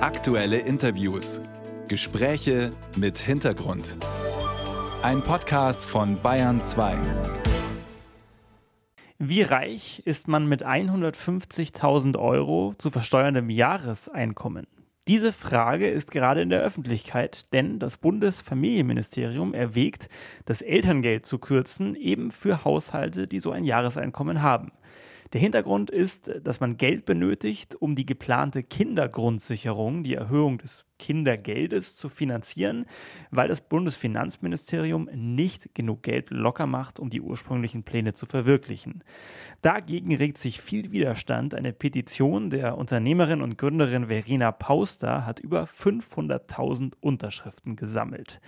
Aktuelle Interviews. Gespräche mit Hintergrund. Ein Podcast von Bayern 2. Wie reich ist man mit 150.000 Euro zu versteuerndem Jahreseinkommen? Diese Frage ist gerade in der Öffentlichkeit, denn das Bundesfamilienministerium erwägt, das Elterngeld zu kürzen, eben für Haushalte, die so ein Jahreseinkommen haben. Der Hintergrund ist, dass man Geld benötigt, um die geplante Kindergrundsicherung, die Erhöhung des Kindergeldes zu finanzieren, weil das Bundesfinanzministerium nicht genug Geld locker macht, um die ursprünglichen Pläne zu verwirklichen. Dagegen regt sich viel Widerstand. Eine Petition der Unternehmerin und Gründerin Verena Pauster hat über 500.000 Unterschriften gesammelt.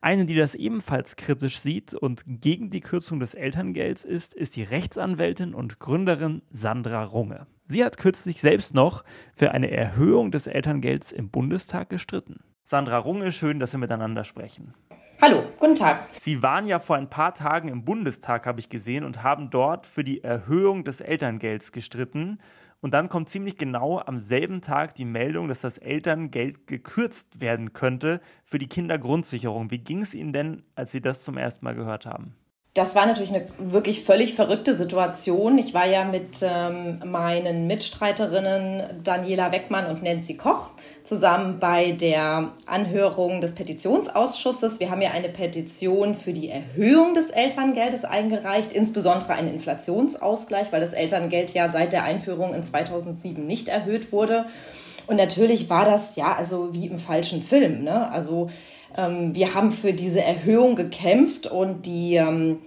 Eine, die das ebenfalls kritisch sieht und gegen die Kürzung des Elterngelds ist, ist die Rechtsanwältin und Gründerin Sandra Runge. Sie hat kürzlich selbst noch für eine Erhöhung des Elterngelds im Bundestag gestritten. Sandra Runge, schön, dass wir miteinander sprechen. Hallo, guten Tag. Sie waren ja vor ein paar Tagen im Bundestag, habe ich gesehen, und haben dort für die Erhöhung des Elterngelds gestritten. Und dann kommt ziemlich genau am selben Tag die Meldung, dass das Elterngeld gekürzt werden könnte für die Kindergrundsicherung. Wie ging es Ihnen denn, als Sie das zum ersten Mal gehört haben? Das war natürlich eine wirklich völlig verrückte Situation. Ich war ja mit ähm, meinen Mitstreiterinnen Daniela Weckmann und Nancy Koch zusammen bei der Anhörung des Petitionsausschusses. Wir haben ja eine Petition für die Erhöhung des Elterngeldes eingereicht, insbesondere einen Inflationsausgleich, weil das Elterngeld ja seit der Einführung in 2007 nicht erhöht wurde. Und natürlich war das ja also wie im falschen Film. Ne? Also wir haben für diese Erhöhung gekämpft und die ähm,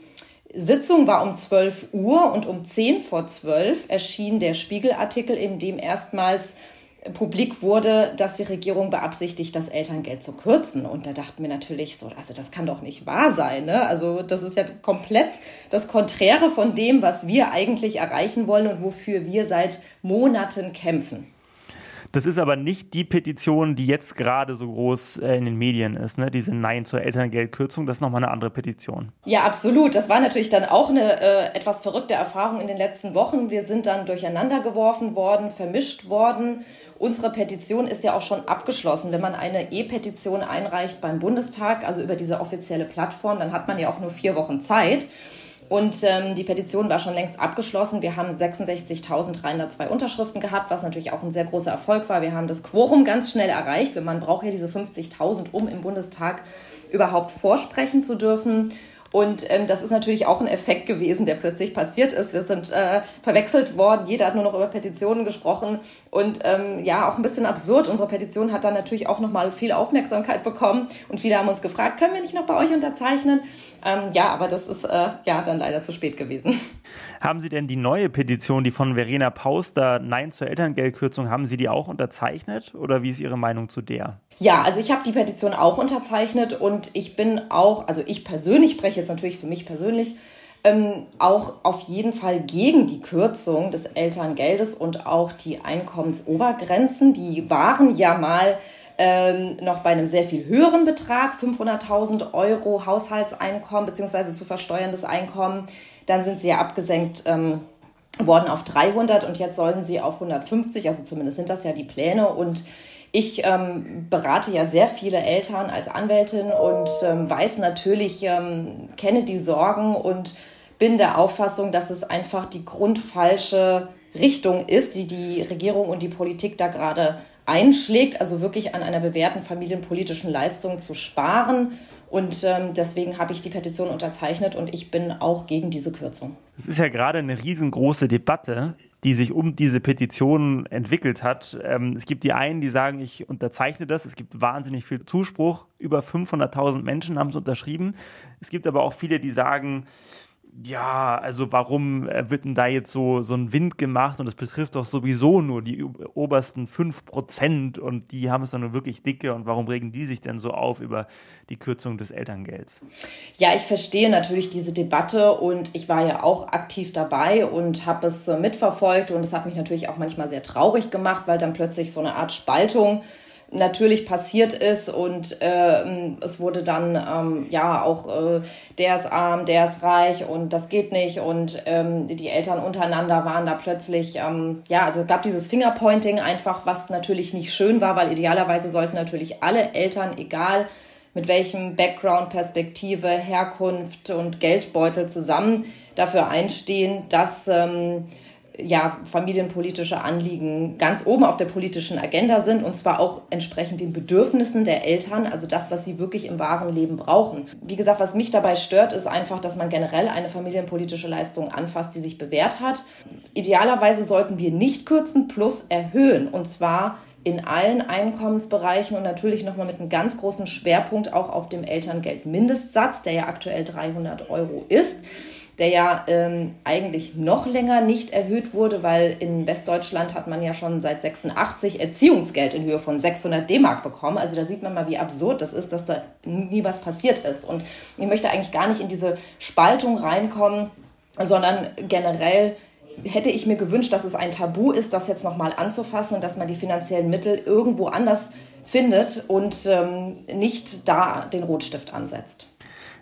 Sitzung war um 12 Uhr und um 10 vor 12 erschien der Spiegelartikel, in dem erstmals publik wurde, dass die Regierung beabsichtigt, das Elterngeld zu kürzen. Und da dachten wir natürlich so, also das kann doch nicht wahr sein. Ne? Also das ist ja komplett das Konträre von dem, was wir eigentlich erreichen wollen und wofür wir seit Monaten kämpfen. Das ist aber nicht die Petition, die jetzt gerade so groß äh, in den Medien ist, ne? diese Nein zur Elterngeldkürzung. Das ist nochmal eine andere Petition. Ja, absolut. Das war natürlich dann auch eine äh, etwas verrückte Erfahrung in den letzten Wochen. Wir sind dann durcheinander geworfen worden, vermischt worden. Unsere Petition ist ja auch schon abgeschlossen. Wenn man eine E-Petition einreicht beim Bundestag, also über diese offizielle Plattform, dann hat man ja auch nur vier Wochen Zeit. Und ähm, die Petition war schon längst abgeschlossen. Wir haben 66.302 Unterschriften gehabt, was natürlich auch ein sehr großer Erfolg war. Wir haben das Quorum ganz schnell erreicht. Man braucht ja diese 50.000, um im Bundestag überhaupt vorsprechen zu dürfen. Und ähm, das ist natürlich auch ein Effekt gewesen, der plötzlich passiert ist. Wir sind äh, verwechselt worden, jeder hat nur noch über Petitionen gesprochen und ähm, ja, auch ein bisschen absurd. Unsere Petition hat dann natürlich auch nochmal viel Aufmerksamkeit bekommen und viele haben uns gefragt, können wir nicht noch bei euch unterzeichnen? Ähm, ja, aber das ist äh, ja dann leider zu spät gewesen. Haben Sie denn die neue Petition, die von Verena Pauster Nein zur Elterngeldkürzung, haben Sie die auch unterzeichnet oder wie ist Ihre Meinung zu der? Ja, also ich habe die Petition auch unterzeichnet und ich bin auch, also ich persönlich spreche jetzt natürlich für mich persönlich, ähm, auch auf jeden Fall gegen die Kürzung des Elterngeldes und auch die Einkommensobergrenzen. Die waren ja mal ähm, noch bei einem sehr viel höheren Betrag, 500.000 Euro Haushaltseinkommen bzw. zu versteuerndes Einkommen. Dann sind sie ja abgesenkt ähm, worden auf 300 und jetzt sollen sie auf 150, also zumindest sind das ja die Pläne und ich ähm, berate ja sehr viele Eltern als Anwältin und ähm, weiß natürlich, ähm, kenne die Sorgen und bin der Auffassung, dass es einfach die grundfalsche Richtung ist, die die Regierung und die Politik da gerade einschlägt, also wirklich an einer bewährten familienpolitischen Leistung zu sparen. Und ähm, deswegen habe ich die Petition unterzeichnet und ich bin auch gegen diese Kürzung. Es ist ja gerade eine riesengroße Debatte, die sich um diese Petition entwickelt hat. Ähm, es gibt die einen, die sagen, ich unterzeichne das. Es gibt wahnsinnig viel Zuspruch. Über 500.000 Menschen haben es unterschrieben. Es gibt aber auch viele, die sagen, ja, also warum äh, wird denn da jetzt so, so ein Wind gemacht? Und das betrifft doch sowieso nur die obersten 5% und die haben es dann nur wirklich dicke. Und warum regen die sich denn so auf über die Kürzung des Elterngelds? Ja, ich verstehe natürlich diese Debatte und ich war ja auch aktiv dabei und habe es mitverfolgt. Und es hat mich natürlich auch manchmal sehr traurig gemacht, weil dann plötzlich so eine Art Spaltung natürlich passiert ist und äh, es wurde dann ähm, ja auch äh, der ist arm, der ist reich und das geht nicht und ähm, die Eltern untereinander waren da plötzlich ähm, ja also gab dieses Fingerpointing einfach, was natürlich nicht schön war, weil idealerweise sollten natürlich alle Eltern egal mit welchem Background, Perspektive, Herkunft und Geldbeutel zusammen dafür einstehen, dass ähm, ja, familienpolitische Anliegen ganz oben auf der politischen Agenda sind und zwar auch entsprechend den Bedürfnissen der Eltern, also das, was sie wirklich im wahren Leben brauchen. Wie gesagt, was mich dabei stört, ist einfach, dass man generell eine familienpolitische Leistung anfasst, die sich bewährt hat. Idealerweise sollten wir nicht kürzen plus erhöhen und zwar in allen Einkommensbereichen und natürlich nochmal mit einem ganz großen Schwerpunkt auch auf dem Elterngeldmindestsatz, der ja aktuell 300 Euro ist der ja ähm, eigentlich noch länger nicht erhöht wurde, weil in Westdeutschland hat man ja schon seit 86 Erziehungsgeld in Höhe von 600 D-Mark bekommen. Also da sieht man mal, wie absurd das ist, dass da nie was passiert ist. Und ich möchte eigentlich gar nicht in diese Spaltung reinkommen, sondern generell hätte ich mir gewünscht, dass es ein Tabu ist, das jetzt nochmal anzufassen und dass man die finanziellen Mittel irgendwo anders findet und ähm, nicht da den Rotstift ansetzt.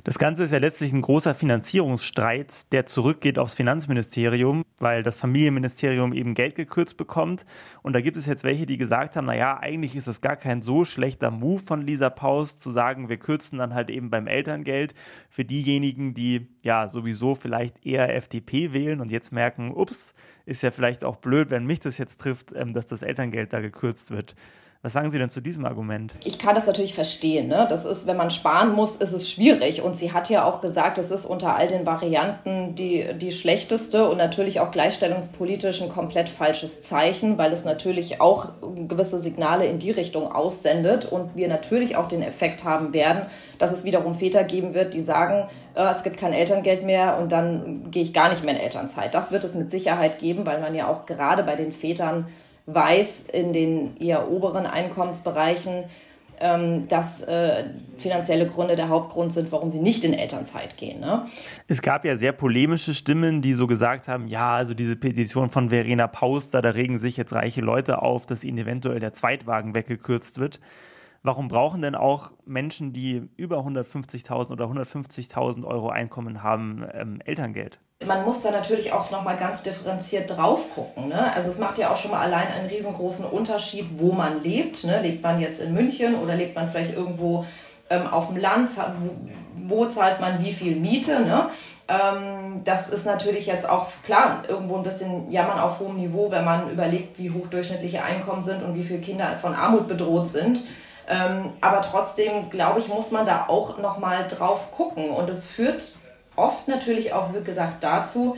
Das Ganze ist ja letztlich ein großer Finanzierungsstreit, der zurückgeht aufs Finanzministerium, weil das Familienministerium eben Geld gekürzt bekommt. Und da gibt es jetzt welche, die gesagt haben, naja, eigentlich ist es gar kein so schlechter Move von Lisa Paus zu sagen, wir kürzen dann halt eben beim Elterngeld für diejenigen, die ja sowieso vielleicht eher FDP wählen und jetzt merken, ups, ist ja vielleicht auch blöd, wenn mich das jetzt trifft, ähm, dass das Elterngeld da gekürzt wird. Was sagen Sie denn zu diesem Argument? Ich kann das natürlich verstehen. Ne? Das ist, wenn man sparen muss, ist es schwierig. Und sie hat ja auch gesagt, es ist unter all den Varianten die, die schlechteste und natürlich auch gleichstellungspolitisch ein komplett falsches Zeichen, weil es natürlich auch gewisse Signale in die Richtung aussendet und wir natürlich auch den Effekt haben werden, dass es wiederum Väter geben wird, die sagen, äh, es gibt kein Elterngeld mehr und dann gehe ich gar nicht mehr in Elternzeit. Das wird es mit Sicherheit geben, weil man ja auch gerade bei den Vätern weiß in den eher oberen Einkommensbereichen, ähm, dass äh, finanzielle Gründe der Hauptgrund sind, warum sie nicht in Elternzeit gehen. Ne? Es gab ja sehr polemische Stimmen, die so gesagt haben, ja, also diese Petition von Verena Pauster, da regen sich jetzt reiche Leute auf, dass ihnen eventuell der Zweitwagen weggekürzt wird. Warum brauchen denn auch Menschen, die über 150.000 oder 150.000 Euro Einkommen haben, ähm, Elterngeld? Man muss da natürlich auch nochmal ganz differenziert drauf gucken. Ne? Also es macht ja auch schon mal allein einen riesengroßen Unterschied, wo man lebt. Ne? Lebt man jetzt in München oder lebt man vielleicht irgendwo ähm, auf dem Land? Wo, zahlt man wie viel Miete? Ne? Ähm, das ist natürlich jetzt auch klar irgendwo ein bisschen jammern auf hohem Niveau, wenn man überlegt, wie hoch durchschnittliche Einkommen sind und wie viele Kinder von Armut bedroht sind. Ähm, aber trotzdem, glaube ich, muss man da auch nochmal drauf gucken. Und es führt oft natürlich auch, wie gesagt, dazu,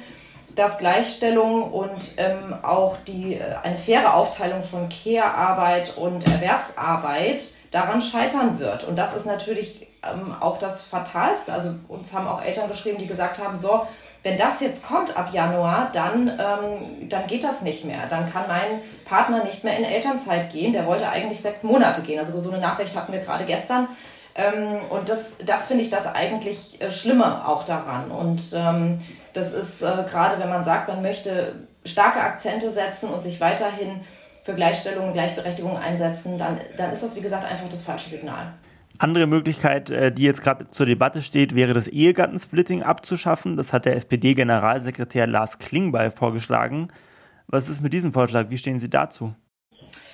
dass Gleichstellung und ähm, auch die, äh, eine faire Aufteilung von Care-Arbeit und Erwerbsarbeit daran scheitern wird. Und das ist natürlich ähm, auch das Fatalste. Also uns haben auch Eltern geschrieben, die gesagt haben, so, wenn das jetzt kommt ab Januar, dann, ähm, dann geht das nicht mehr. Dann kann mein Partner nicht mehr in Elternzeit gehen. Der wollte eigentlich sechs Monate gehen. Also so eine Nachricht hatten wir gerade gestern. Ähm, und das, das finde ich das eigentlich äh, Schlimme auch daran. Und ähm, das ist äh, gerade, wenn man sagt, man möchte starke Akzente setzen und sich weiterhin für Gleichstellung und Gleichberechtigung einsetzen, dann, dann ist das, wie gesagt, einfach das falsche Signal. Andere Möglichkeit, äh, die jetzt gerade zur Debatte steht, wäre das Ehegattensplitting abzuschaffen. Das hat der SPD-Generalsekretär Lars Klingbeil vorgeschlagen. Was ist mit diesem Vorschlag? Wie stehen Sie dazu?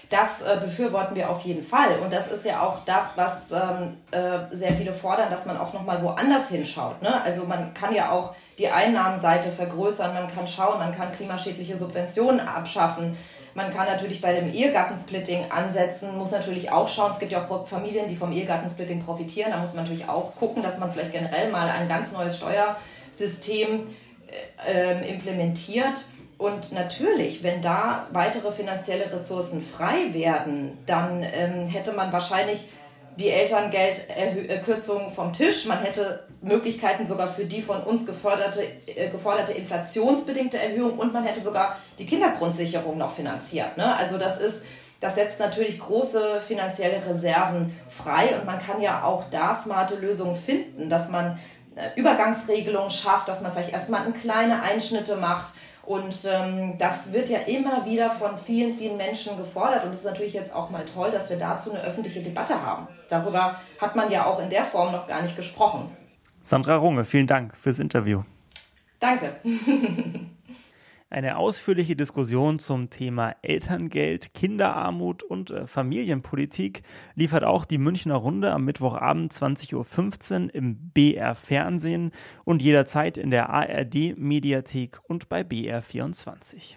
Das äh, befürworten wir auf jeden Fall. Und das ist ja auch das, was ähm, äh, sehr viele fordern, dass man auch nochmal woanders hinschaut. Ne? Also man kann ja auch die Einnahmenseite vergrößern, man kann schauen, man kann klimaschädliche Subventionen abschaffen. Man kann natürlich bei dem Ehegattensplitting ansetzen, muss natürlich auch schauen, es gibt ja auch Familien, die vom Ehegattensplitting profitieren. Da muss man natürlich auch gucken, dass man vielleicht generell mal ein ganz neues Steuersystem äh, ähm, implementiert und natürlich, wenn da weitere finanzielle Ressourcen frei werden, dann ähm, hätte man wahrscheinlich die Elterngeldkürzungen vom Tisch. Man hätte Möglichkeiten sogar für die von uns geforderte, äh, geforderte inflationsbedingte Erhöhung und man hätte sogar die Kindergrundsicherung noch finanziert. Ne? Also das ist, das setzt natürlich große finanzielle Reserven frei und man kann ja auch da smarte Lösungen finden, dass man äh, Übergangsregelungen schafft, dass man vielleicht erstmal kleine Einschnitte macht Und ähm, das wird ja immer wieder von vielen, vielen Menschen gefordert. Und es ist natürlich jetzt auch mal toll, dass wir dazu eine öffentliche Debatte haben. Darüber hat man ja auch in der Form noch gar nicht gesprochen. Sandra Runge, vielen Dank fürs Interview. Danke. Eine ausführliche Diskussion zum Thema Elterngeld, Kinderarmut und äh, Familienpolitik liefert auch die Münchner Runde am Mittwochabend 20.15 Uhr im BR Fernsehen und jederzeit in der ARD Mediathek und bei BR24.